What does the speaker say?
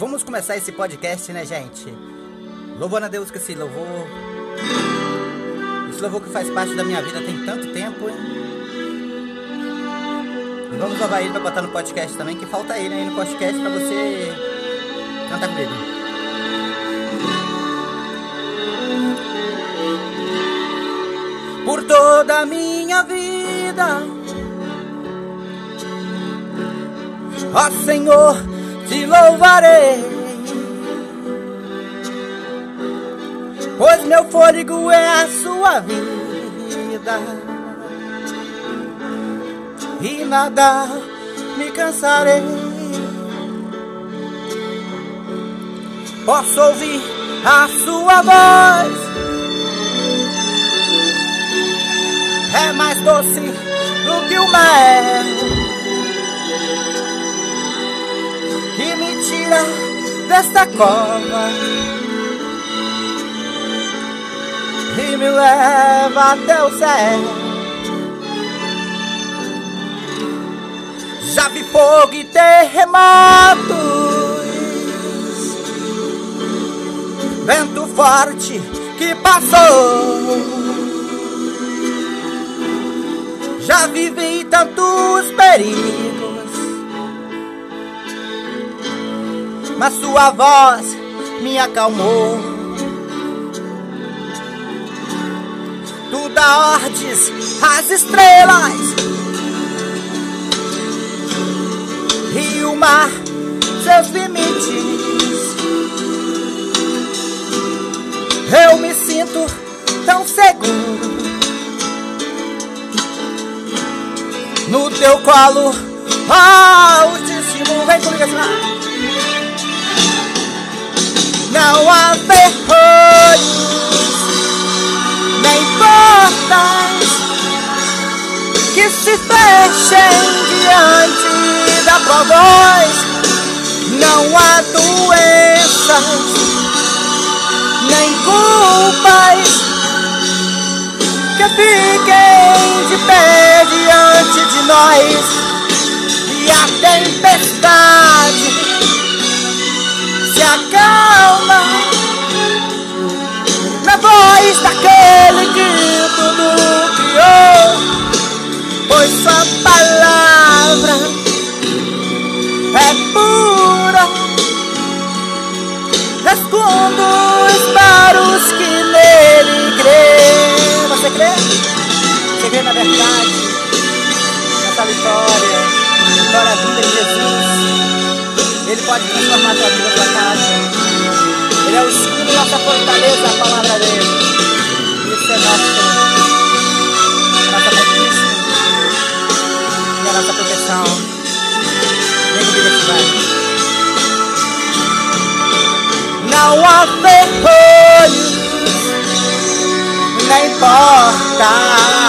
vamos começar esse podcast, né, gente? Louvando a Deus que esse louvor. Esse louvor que faz parte da minha vida tem tanto tempo, hein? E vamos louvar ele pra botar no podcast também, que falta ele aí no podcast pra você cantar comigo. Por toda a minha vida, ó Senhor, te louvarei. Pois meu fôlego é a sua vida. E nada me cansarei. Posso ouvir a sua voz. É mais doce do que o mel desta cova e me leva até o céu. Já vi fogo e terremotos, vento forte que passou. Já vivi tantos perigos, mas sua voz me acalmou. Tu dá ordens às estrelas. E o mar, seus limites Eu me sinto tão seguro. No teu colo altíssimo Vem comigo assim Não há vergonha nem portas que se fechem diante da voz. Não há doenças, nem culpas que fiquem de pé diante de nós. E a tempestade daquele que tudo criou. Pois sua palavra é pura. Respondo para os que nele crê. Você crê? Você crê na verdade, nessa vitória, vitória vinda em Jesus. Ele pode transformar a vida, a tua casa. Ele é o escudo, nossa fortaleza, a palavra dele. Isso é nosso, nossa conquista e a nossa proteção. Vem comigo aqui, vai. Não há ferrolhos, nem portas